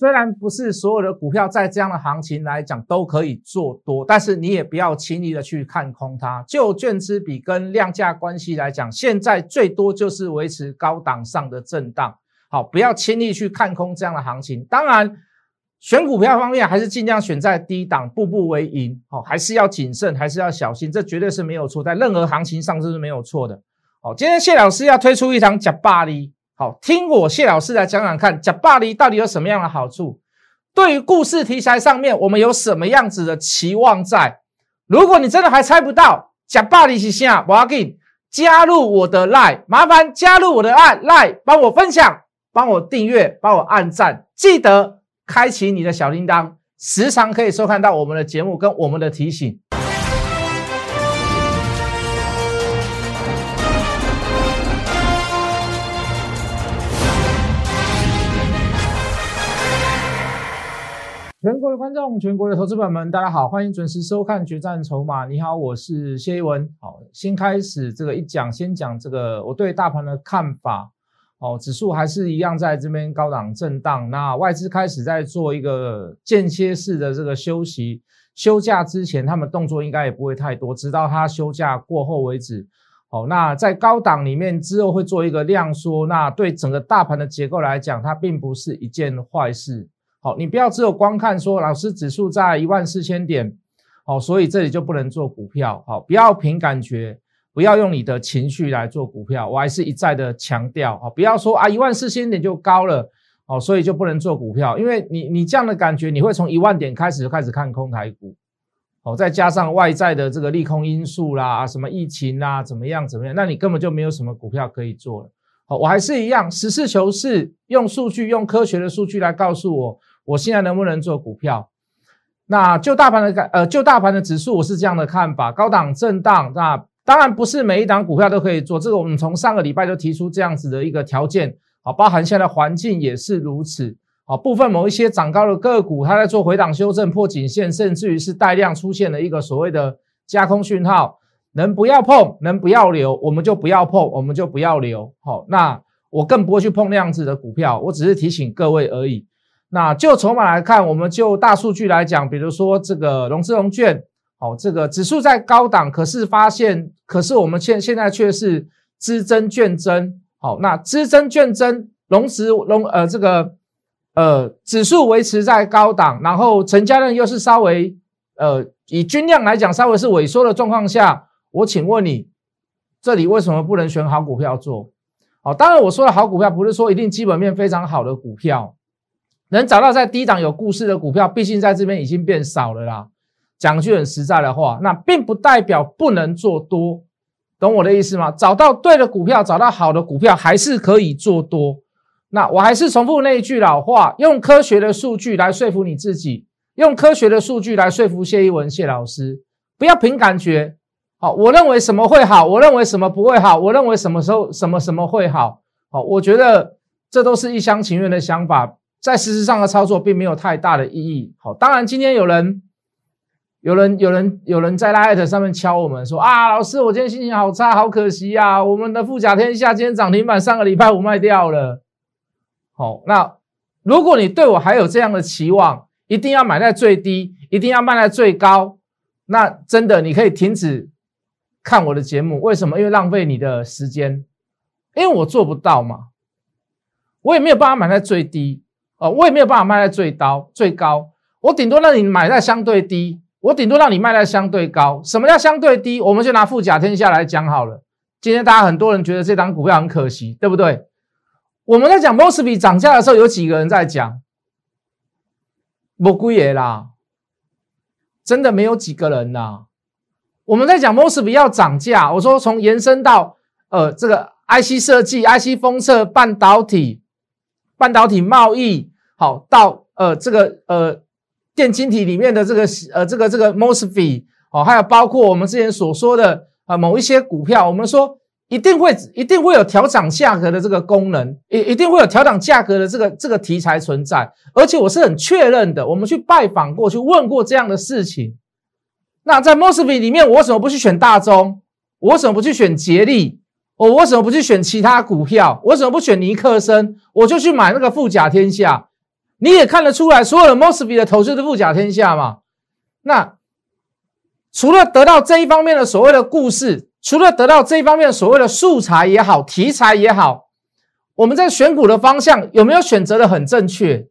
虽然不是所有的股票在这样的行情来讲都可以做多，但是你也不要轻易的去看空它。就券资比跟量价关系来讲，现在最多就是维持高档上的震荡。好，不要轻易去看空这样的行情。当然，选股票方面还是尽量选在低档，步步为营。好，还是要谨慎，还是要小心，这绝对是没有错，在任何行情上这是没有错的。好，今天谢老师要推出一堂假巴黎。好，听我谢老师来讲讲看，假巴黎到底有什么样的好处？对于故事题材上面，我们有什么样子的期望在？如果你真的还猜不到假巴黎是啥，我要给你加入我的 line，麻烦加入我的 line，帮我分享，帮我订阅，帮我按赞，记得开启你的小铃铛，时常可以收看到我们的节目跟我们的提醒。全国的观众，全国的投资友们，大家好，欢迎准时收看《决战筹码》。你好，我是谢一文。好，先开始这个一讲，先讲这个我对大盘的看法。哦，指数还是一样在这边高档震荡。那外资开始在做一个间歇式的这个休息，休假之前他们动作应该也不会太多，直到他休假过后为止。好，那在高档里面之后会做一个量缩，那对整个大盘的结构来讲，它并不是一件坏事。好，你不要只有光看说老师指数在一万四千点，好，所以这里就不能做股票。好，不要凭感觉，不要用你的情绪来做股票。我还是一再的强调，好，不要说啊一万四千点就高了，好，所以就不能做股票，因为你你这样的感觉，你会从一万点开始就开始看空台股，好，再加上外在的这个利空因素啦，什么疫情啦，怎么样怎么样，那你根本就没有什么股票可以做了。好，我还是一样实事求是，用数据，用科学的数据来告诉我。我现在能不能做股票？那就大盘的呃，就大盘的指数，我是这样的看法：高档震荡。那当然不是每一档股票都可以做，这个我们从上个礼拜就提出这样子的一个条件，好，包含现在环境也是如此。好，部分某一些涨高的个股，它在做回档修正、破颈线，甚至于是带量出现了一个所谓的加空讯号，能不要碰，能不要留，我们就不要碰，我们就不要留。好，那我更不会去碰那样子的股票，我只是提醒各位而已。那就筹码来看，我们就大数据来讲，比如说这个融资融券，好，这个指数在高档，可是发现，可是我们现现在却是资增券增，好，那资增券增，融资融呃这个呃指数维持在高档，然后成交量又是稍微呃以均量来讲稍微是萎缩的状况下，我请问你，这里为什么不能选好股票做？好，当然我说的好股票不是说一定基本面非常好的股票。能找到在低档有故事的股票，毕竟在这边已经变少了啦。讲句很实在的话，那并不代表不能做多，懂我的意思吗？找到对的股票，找到好的股票，还是可以做多。那我还是重复那一句老话：用科学的数据来说服你自己，用科学的数据来说服谢一文谢老师，不要凭感觉。好，我认为什么会好，我认为什么不会好，我认为什么时候什么什么会好。好，我觉得这都是一厢情愿的想法。在实质上的操作并没有太大的意义。好，当然今天有人、有人、有人、有人在拉艾特上面敲我们说啊，老师，我今天心情好差，好可惜呀。我们的富甲天下今天涨停板，上个礼拜五卖掉了。好，那如果你对我还有这样的期望，一定要买在最低，一定要卖在最高，那真的你可以停止看我的节目。为什么？因为浪费你的时间，因为我做不到嘛，我也没有办法买在最低。哦，我也没有办法卖在最高最高，我顶多让你买在相对低，我顶多让你卖在相对高。什么叫相对低？我们就拿富甲天下来讲好了。今天大家很多人觉得这张股票很可惜，对不对？我们在讲 Mosby 涨价的时候，有几个人在讲？不贵耶啦，真的没有几个人呐。我们在讲 Mosby 要涨价，我说从延伸到呃这个 IC 设计、IC 封测、半导体。半导体贸易好到呃这个呃电晶体里面的这个呃这个这个 mosfet 哦，还有包括我们之前所说的呃某一些股票，我们说一定会一定会有调涨价格的这个功能，一一定会有调涨价格的这个这个题材存在，而且我是很确认的，我们去拜访过去问过这样的事情。那在 mosfet 里面，我为什么不去选大中？我为什么不去选捷力？我为什么不去选其他股票？我为什么不选尼克森？我就去买那个富甲天下。你也看得出来，所有的 Mosby 的投资都富甲天下嘛？那除了得到这一方面的所谓的故事，除了得到这一方面所谓的素材也好，题材也好，我们在选股的方向有没有选择的很正确？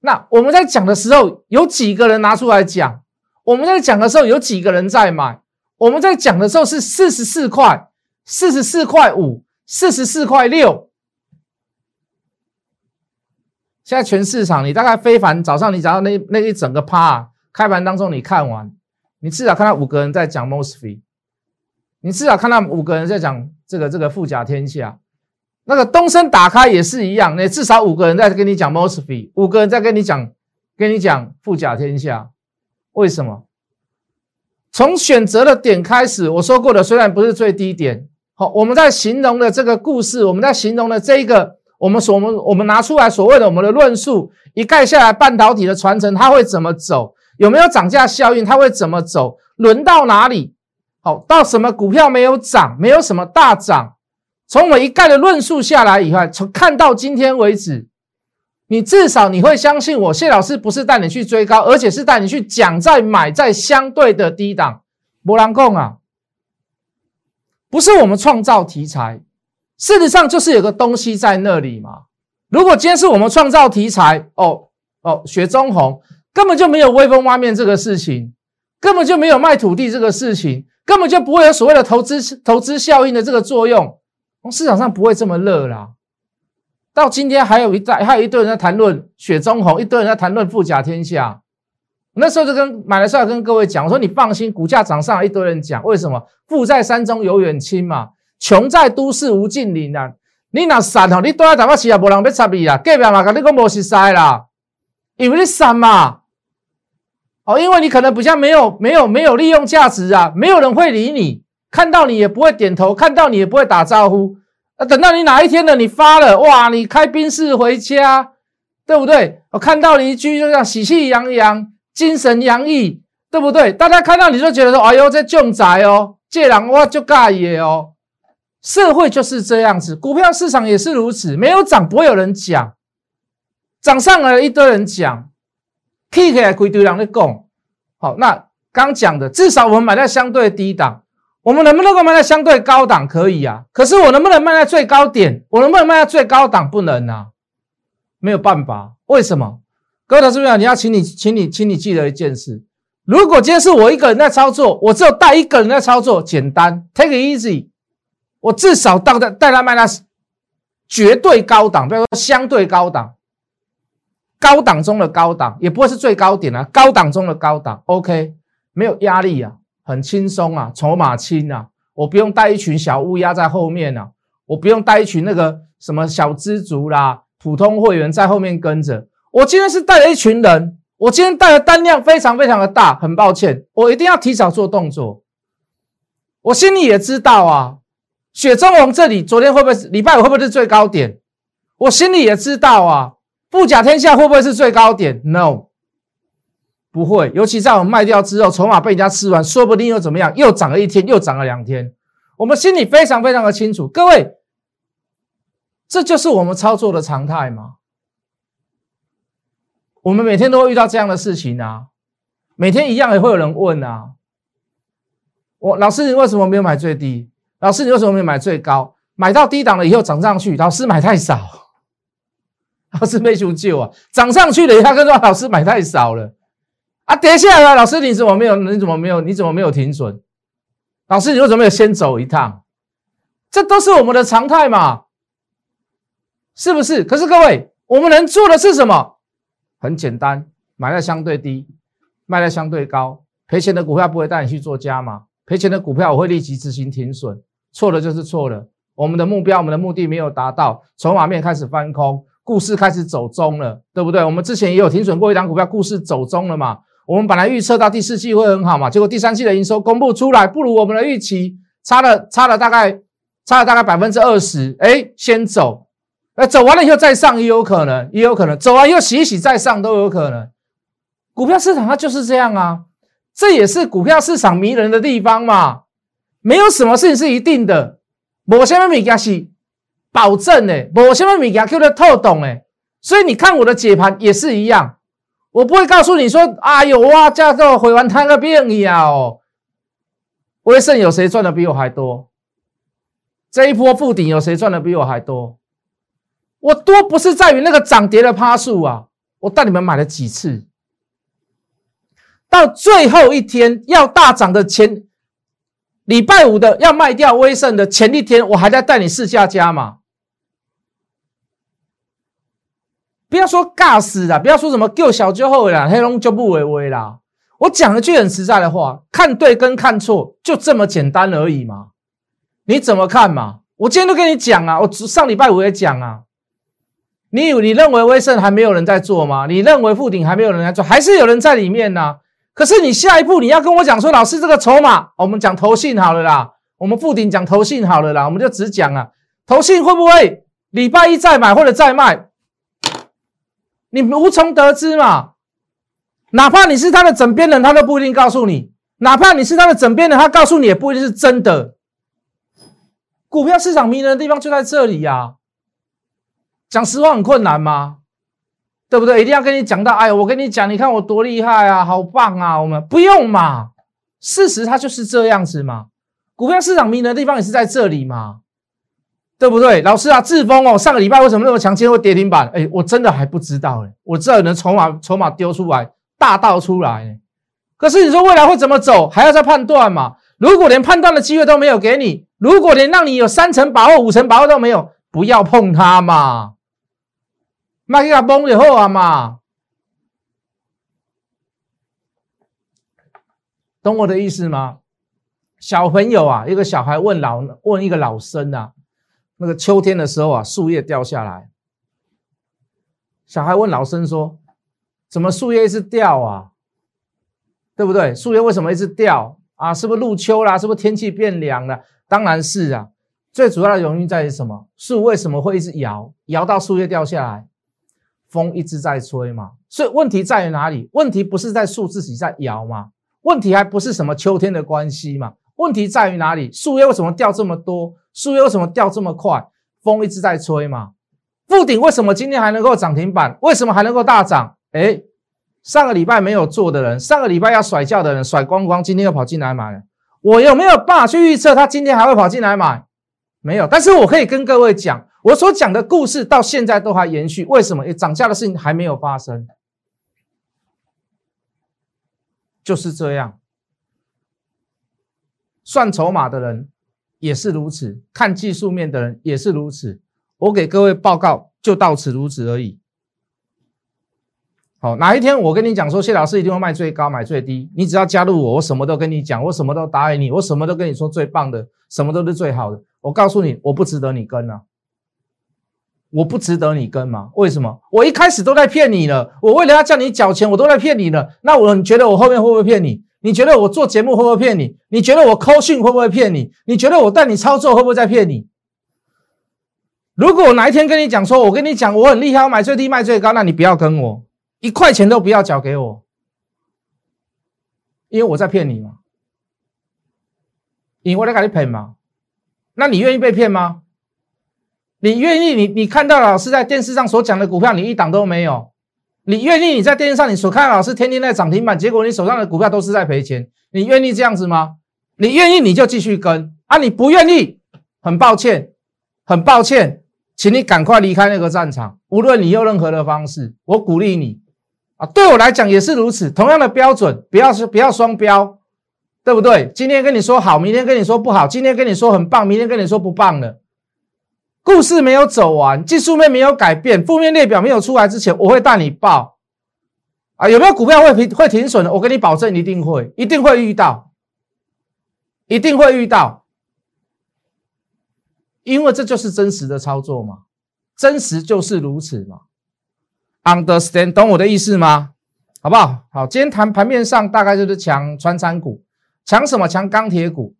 那我们在讲的时候，有几个人拿出来讲？我们在讲的时候，有几个人在买？我们在讲的时候是四十四块、四十四块五、四十四块六。现在全市场，你大概非凡早上你找到那那一整个趴开盘当中，你看完，你至少看到五个人在讲 Mosfet，你至少看到五个人在讲这个这个富甲天下。那个东升打开也是一样，那至少五个人在跟你讲 Mosfet，五个人在跟你讲跟你讲富甲天下。为什么？从选择的点开始，我说过的，虽然不是最低点，好，我们在形容的这个故事，我们在形容的这一个。我们所我们我们拿出来所谓的我们的论述一概下来，半导体的传承它会怎么走？有没有涨价效应？它会怎么走？轮到哪里？好，到什么股票没有涨，没有什么大涨？从我一概的论述下来以后，从看到今天为止，你至少你会相信我，谢老师不是带你去追高，而且是带你去讲在买在相对的低档。博兰控啊，不是我们创造题材。事实上就是有个东西在那里嘛。如果今天是我们创造题材，哦哦，雪中红根本就没有威风挖面这个事情，根本就没有卖土地这个事情，根本就不会有所谓的投资投资效应的这个作用，市场上不会这么热啦。到今天还有一代，还有一堆人在谈论雪中红，一堆人在谈论富甲天下。那时候就跟买的时候跟各位讲，我说你放心，股价涨上来，一堆人讲为什么？富在山中有远亲嘛。穷在都市无近邻啊！你若散吼，你住在台北市也无人要插你啊！隔壁嘛，跟你讲无实在啦，因为你散嘛，哦，因为你可能比较没有、没有、没有利用价值啊，没有人会理你，看到你也不会点头，看到你也不会打招呼。啊，等到你哪一天呢？你发了哇，你开宾士回家，对不对？我看到你一句就这样喜气洋洋、精神洋溢，对不对？大家看到你就觉得说，哎呦，这重宅哦，这人我就介意哦。社会就是这样子，股票市场也是如此，没有涨不会有人讲，涨上来一堆人讲，K 起来归堆人在讲。好，那刚讲的，至少我们买在相对低档，我们能不能够卖在相对高档？可以啊，可是我能不能卖在最高点？我能不能卖在最高档？不能啊，没有办法。为什么？各位投资者，你要请你，请你，请你记得一件事：如果今天是我一个人在操作，我只有带一个人在操作，简单，take it easy。我至少到带带他卖那是绝对高档，不要说相对高档，高档中的高档，也不会是最高点啊，高档中的高档，OK，没有压力啊，很轻松啊，筹码轻啊，我不用带一群小乌鸦在后面啊，我不用带一群那个什么小知足啦，普通会员在后面跟着，我今天是带了一群人，我今天带的单量非常非常的大，很抱歉，我一定要提早做动作，我心里也知道啊。雪中红这里昨天会不会礼拜五会不会是最高点？我心里也知道啊。富甲天下会不会是最高点？No，不会。尤其在我们卖掉之后，筹码被人家吃完，说不定又怎么样？又涨了一天，又涨了两天。我们心里非常非常的清楚。各位，这就是我们操作的常态吗？我们每天都会遇到这样的事情啊，每天一样也会有人问啊。我老师，你为什么没有买最低？老师，你为什么没有买最高？买到低档了以后涨上去，老师买太少。老师没求救啊，涨上去了，他跟说老师买太少了啊，跌下来了，老师你怎么没有？你怎么没有？你怎么没有停损？老师，你为什么没有先走一趟？这都是我们的常态嘛，是不是？可是各位，我们能做的是什么？很简单，买在相对低，卖在相对高，赔钱的股票不会带你去做加码，赔钱的股票我会立即执行停损。错了就是错了，我们的目标、我们的目的没有达到，筹码面开始翻空，故事开始走中了，对不对？我们之前也有停损过一档股票，故事走中了嘛？我们本来预测到第四季会很好嘛，结果第三季的营收公布出来不如我们的预期，差了差了大概差了大概百分之二十，哎，先走，哎，走完了以后再上也有可能，也有可能走完又洗一洗再上都有可能。股票市场它就是这样啊，这也是股票市场迷人的地方嘛。没有什么事情是一定的，无什么物件是保证的，无什么物件叫做透懂的。所以你看我的解盘也是一样，我不会告诉你说啊有哇架构回完摊个病呀哦，威盛有谁赚的比我还多？这一波复顶有谁赚的比我还多？我多不是在于那个涨跌的趴数啊，我带你们买了几次，到最后一天要大涨的前礼拜五的要卖掉威盛的前一天，我还在带你试下家嘛。不要说尬死了，不要说什么救小就后了，黑龙就不为微啦。我讲了句很实在的话，看对跟看错就这么简单而已嘛。你怎么看嘛？我今天都跟你讲啊，我上礼拜五也讲啊。你你认为威盛还没有人在做吗？你认为富鼎还没有人在做，还是有人在里面呢？可是你下一步你要跟我讲说，老师这个筹码，我们讲投信好了啦，我们富鼎讲投信好了啦，我们就只讲啊，投信会不会礼拜一再买或者再卖？你无从得知嘛，哪怕你是他的枕边人，他都不一定告诉你；哪怕你是他的枕边人，他告诉你也不一定是真的。股票市场迷人的地方就在这里呀，讲实话很困难吗？对不对？一定要跟你讲到，哎，我跟你讲，你看我多厉害啊，好棒啊！我们不用嘛，事实它就是这样子嘛。股票市场迷人的地方也是在这里嘛。对不对，老师啊？志峰哦，上个礼拜为什么那么强？今天会跌停板？哎，我真的还不知道哎。我知道能筹码筹码丢出来，大倒出来。可是你说未来会怎么走，还要再判断嘛？如果连判断的机会都没有给你，如果连让你有三成把握、五成把握都没有，不要碰它嘛。卖给他崩以后啊嘛，懂我的意思吗？小朋友啊，一个小孩问老问一个老生啊。那个秋天的时候啊，树叶掉下来，小孩问老生说：“怎么树叶一直掉啊？对不对？树叶为什么一直掉啊？是不是入秋啦？是不是天气变凉了？当然是啊。最主要的原因在于什么？树为什么会一直摇？摇到树叶掉下来，风一直在吹嘛。所以问题在于哪里？问题不是在树自己在摇嘛？问题还不是什么秋天的关系嘛？问题在于哪里？树叶为什么掉这么多？树叶为什么掉这么快？风一直在吹嘛。富鼎为什么今天还能够涨停板？为什么还能够大涨？哎，上个礼拜没有做的人，上个礼拜要甩掉的人甩光光，今天又跑进来买了。我有没有办法去预测他今天还会跑进来买？没有。但是我可以跟各位讲，我所讲的故事到现在都还延续。为什么？涨价的事情还没有发生，就是这样。算筹码的人。也是如此，看技术面的人也是如此。我给各位报告就到此如此而已。好，哪一天我跟你讲说谢老师一定会卖最高买最低，你只要加入我，我什么都跟你讲，我什么都答应你，我什么都跟你说最棒的，什么都是最好的。我告诉你，我不值得你跟啊，我不值得你跟吗？为什么？我一开始都在骗你了，我为了要叫你缴钱，我都在骗你了。那我你觉得我后面会不会骗你？你觉得我做节目会不会骗你？你觉得我扣讯会不会骗你？你觉得我带你操作会不会在骗你？如果我哪一天跟你讲说，我跟你讲我很厉害，我买最低卖最高，那你不要跟我一块钱都不要缴给我，因为我在骗你嘛，因为我在给你骗嘛。那你愿意被骗吗？你愿意？你你看到老师在电视上所讲的股票，你一档都没有。你愿意你在电视上你所看的老师天天在涨停板，结果你手上的股票都是在赔钱，你愿意这样子吗？你愿意你就继续跟啊，你不愿意，很抱歉，很抱歉，请你赶快离开那个战场。无论你用任何的方式，我鼓励你啊，对我来讲也是如此，同样的标准，不要是不要双标，对不对？今天跟你说好，明天跟你说不好，今天跟你说很棒，明天跟你说不棒了。故事没有走完，技术面没有改变，负面列表没有出来之前，我会带你报啊！有没有股票会停会停损的？我跟你保证，一定会，一定会遇到，一定会遇到，因为这就是真实的操作嘛，真实就是如此嘛。Understand，懂我的意思吗？好不好？好，今天谈盘面上大概就是抢穿山股，抢什么？抢钢铁股，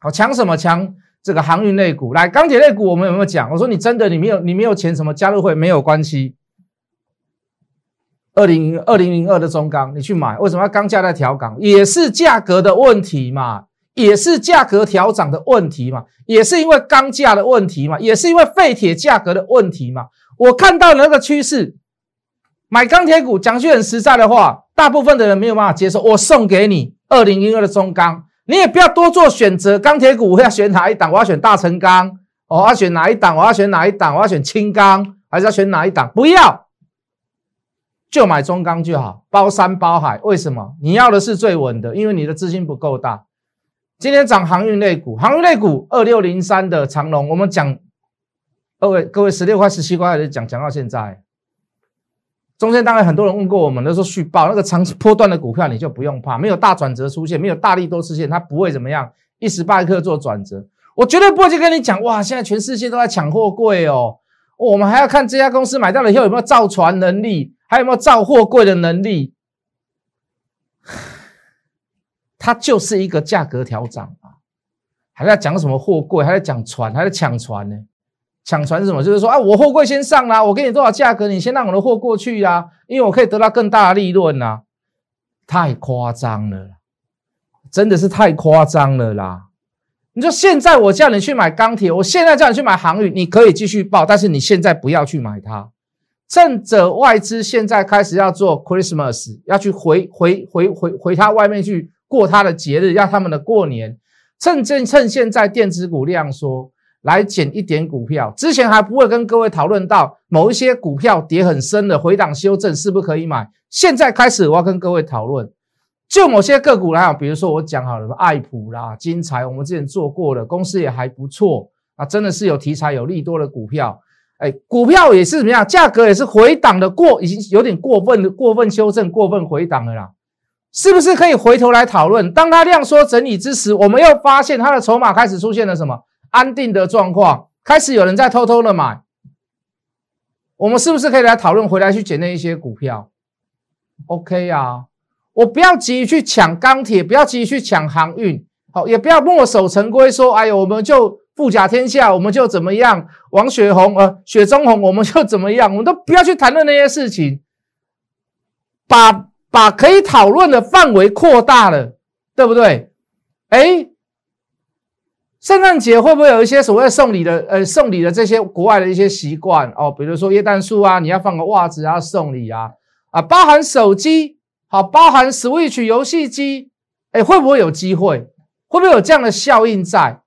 好，抢什么？抢。这个航运类股，来钢铁类股，我们有没有讲？我说你真的，你没有，你没有钱，什么加入会没有关系。二零二零零二的中钢，你去买，为什么要钢价在调岗？也是价格的问题嘛，也是价格调涨的问题嘛，也是因为钢价的问题嘛，也是因为废铁价格的问题嘛。我看到那个趋势，买钢铁股，讲句很实在的话，大部分的人没有办法接受。我送给你二零一二的中钢，你也不要多做选择。钢铁股我要选哪一档？我要选大成钢，我要选哪一档？我要选哪一档？我要选轻钢，还是要选哪一档？不要，就买中钢就好，包山包海。为什么？你要的是最稳的，因为你的资金不够大。今天涨航运类股，航运类股二六零三的长龙，我们讲。各位，各位，十六块、十七块的讲讲到现在，中间当然很多人问过我们，都说续报那个长波段的股票，你就不用怕，没有大转折出现，没有大力多出现，它不会怎么样，一时半刻做转折。我绝对不会去跟你讲，哇，现在全世界都在抢货柜哦，我们还要看这家公司买到了以后有没有造船能力，还有没有造货柜的能力，它就是一个价格调整啊，还在讲什么货柜，还在讲船，还在抢船呢。抢船是什么？就是说啊，我货柜先上啦，我给你多少价格，你先让我的货过去呀，因为我可以得到更大的利润呐。太夸张了，真的是太夸张了啦！你说现在我叫你去买钢铁，我现在叫你去买航运，你可以继续报，但是你现在不要去买它。趁着外资现在开始要做 Christmas，要去回回回回回他外面去过他的节日，要他们的过年，趁趁趁现在电子股量说。来减一点股票，之前还不会跟各位讨论到某一些股票跌很深的回档修正是不是可以买？现在开始我要跟各位讨论，就某些个股来讲，比如说我讲好了，爱普啦、金财，我们之前做过的公司也还不错啊，真的是有题材、有利多的股票。哎，股票也是怎么样？价格也是回档的过，已经有点过分的过分修正、过分回档了啦，是不是可以回头来讨论？当它量缩整理之时，我们又发现它的筹码开始出现了什么？安定的状况开始有人在偷偷的买，我们是不是可以来讨论回来去捡那一些股票？OK 啊，我不要急于去抢钢铁，不要急于去抢航运，好，也不要墨守成规说，哎呦，我们就富甲天下，我们就怎么样？王雪红呃，雪中红，我们就怎么样？我们都不要去谈论那些事情，把把可以讨论的范围扩大了，对不对？哎。圣诞节会不会有一些所谓送礼的呃送礼的这些国外的一些习惯哦？比如说椰蛋树啊，你要放个袜子啊送礼啊啊，包含手机好，包含 Switch 游戏机，哎，会不会有机会？会不会有这样的效应在？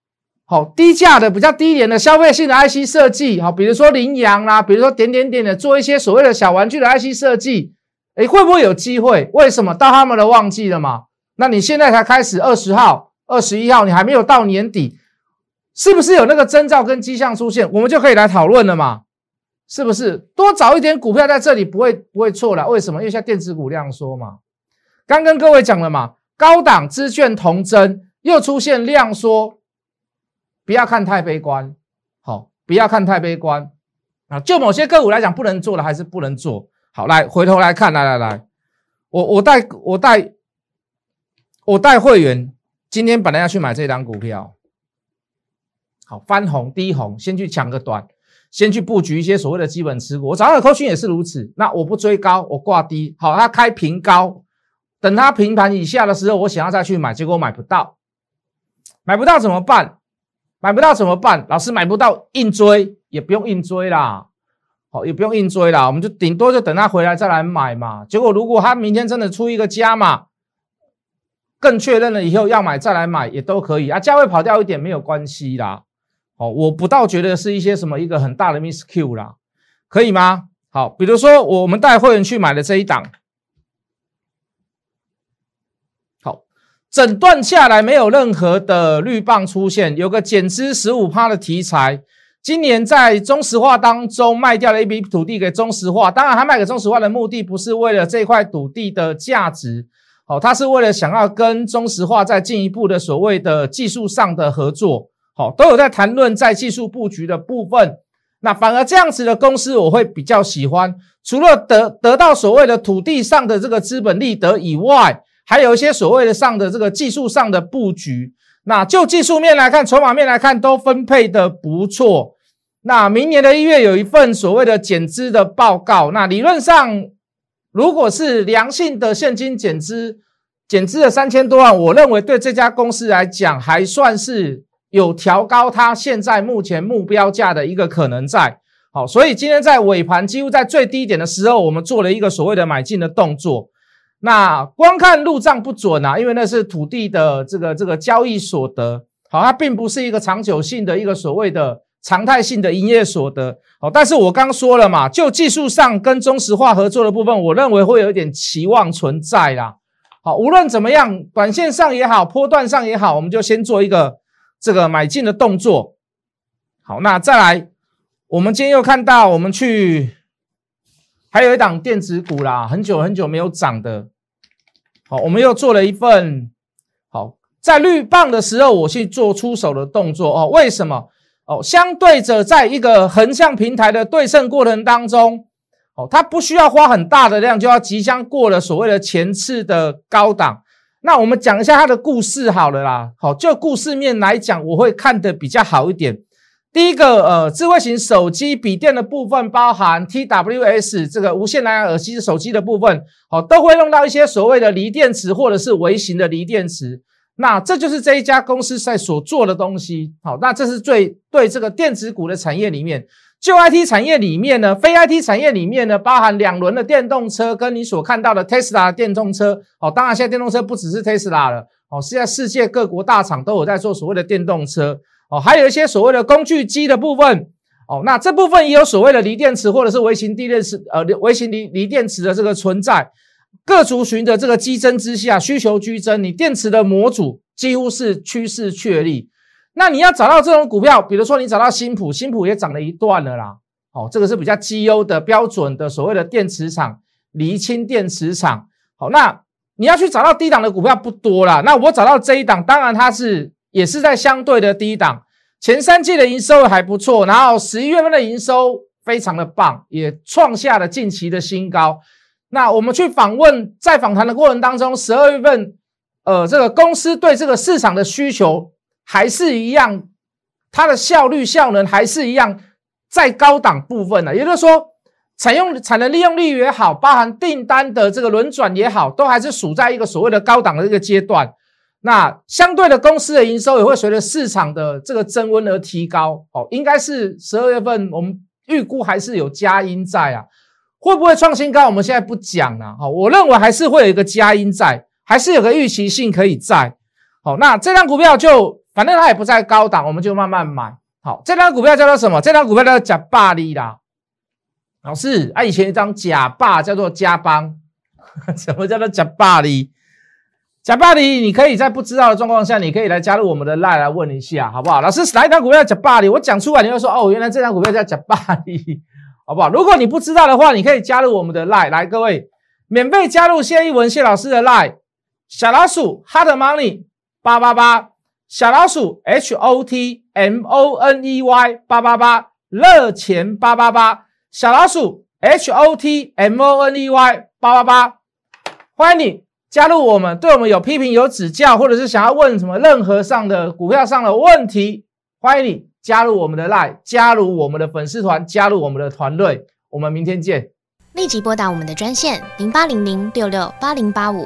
好，低价的比较低廉的消费性的 IC 设计，好，比如说羚羊啦，比如说点点点的做一些所谓的小玩具的 IC 设计，哎，会不会有机会？为什么到他们的旺季了嘛？那你现在才开始二十号、二十一号，你还没有到年底。是不是有那个征兆跟迹象出现，我们就可以来讨论了嘛？是不是多找一点股票在这里不会不会错了？为什么？因为像电子股量缩嘛。刚跟各位讲了嘛，高档资券同增又出现量缩，不要看太悲观，好，不要看太悲观啊。就某些个股来讲，不能做的还是不能做。好，来回头来看，来来来，我我带我带我带会员，今天本来要去买这张股票。好，翻红低红，先去抢个短，先去布局一些所谓的基本持股。我早上的扣讯也是如此。那我不追高，我挂低。好，它开平高，等它平盘以下的时候，我想要再去买，结果买不到，买不到怎么办？买不到怎么办？老师买不到，硬追也不用硬追啦。好，也不用硬追啦，我们就顶多就等它回来再来买嘛。结果如果它明天真的出一个加码，更确认了以后要买再来买也都可以啊，价位跑掉一点没有关系啦。哦，我不倒觉得是一些什么一个很大的 miss Q 啦，可以吗？好，比如说我们带会员去买的这一档，好，整段下来没有任何的绿棒出现，有个减资十五趴的题材，今年在中石化当中卖掉了一笔土地给中石化，当然他卖给中石化的目的不是为了这块土地的价值，好，他是为了想要跟中石化再进一步的所谓的技术上的合作。都有在谈论在技术布局的部分，那反而这样子的公司我会比较喜欢。除了得得到所谓的土地上的这个资本利得以外，还有一些所谓的上的这个技术上的布局。那就技术面来看，筹码面来看，都分配的不错。那明年的一月有一份所谓的减资的报告，那理论上如果是良性的现金减资，减资了三千多万，我认为对这家公司来讲还算是。有调高它现在目前目标价的一个可能在，好，所以今天在尾盘几乎在最低点的时候，我们做了一个所谓的买进的动作。那光看入账不准啊，因为那是土地的这个这个交易所得，好，它并不是一个长久性的一个所谓的常态性的营业所得。好，但是我刚说了嘛，就技术上跟中石化合作的部分，我认为会有一点期望存在啦。好，无论怎么样，短线上也好，波段上也好，我们就先做一个这个买进的动作。好，那再来。我们今天又看到，我们去还有一档电子股啦，很久很久没有涨的。好，我们又做了一份好，在绿棒的时候，我去做出手的动作哦。为什么？哦，相对着在一个横向平台的对称过程当中，哦，它不需要花很大的量，就要即将过了所谓的前次的高档。那我们讲一下它的故事好了啦。好，就故事面来讲，我会看的比较好一点。第一个，呃，智慧型手机、笔电的部分，包含 TWS 这个无线蓝牙耳机手机的部分，好，都会用到一些所谓的锂电池或者是微型的锂电池。那这就是这一家公司在所做的东西。好，那这是最对这个电子股的产业里面，旧 IT 产业里面呢，非 IT 产业里面呢，包含两轮的电动车，跟你所看到的 Tesla 电动车。哦，当然现在电动车不只是 Tesla 了，哦，现在世界各国大厂都有在做所谓的电动车。哦，还有一些所谓的工具机的部分，哦，那这部分也有所谓的锂电池或者是微型锂电池，呃，微型锂锂电池的这个存在。各族群的这个激增之下，需求剧增，你电池的模组几乎是趋势确立。那你要找到这种股票，比如说你找到新普，新普也涨了一段了啦。哦，这个是比较绩优的标准的所谓的电池厂，锂氢电池厂。好，那你要去找到低档的股票不多啦。那我找到这一档，当然它是。也是在相对的低档，前三季的营收还不错，然后十一月份的营收非常的棒，也创下了近期的新高。那我们去访问，在访谈的过程当中，十二月份，呃，这个公司对这个市场的需求还是一样，它的效率效能还是一样，在高档部分呢，也就是说，采用产能利用率也好，包含订单的这个轮转也好，都还是处在一个所谓的高档的一个阶段。那相对的公司的营收也会随着市场的这个增温而提高哦，应该是十二月份我们预估还是有佳音在啊，会不会创新高？我们现在不讲了，好，我认为还是会有一个佳音在，还是有个预期性可以在。好，那这张股票就反正它也不在高档，我们就慢慢买。好，这张股票叫做什么？这张股票叫做假霸利啦。老师，啊，以前一张假霸叫做加邦，什么叫做假霸利？贾巴里，你可以在不知道的状况下，你可以来加入我们的 line 来问一下，好不好？老师，哪一张股票贾巴里？我讲出来，你会说哦，原来这张股票叫假巴里，好不好？如果你不知道的话，你可以加入我们的 line 来，各位免费加入谢一文谢老师的 line，小老鼠 hard money 八八八，小老鼠 h o t m o n e y 八八八，热钱八八八，小老鼠 h o t m o n e y 八八八，欢迎你。加入我们，对我们有批评、有指教，或者是想要问什么任何上的股票上的问题，欢迎你加入我们的 Line，加入我们的粉丝团，加入我们的团队。我们明天见。立即拨打我们的专线零八零零六六八零八五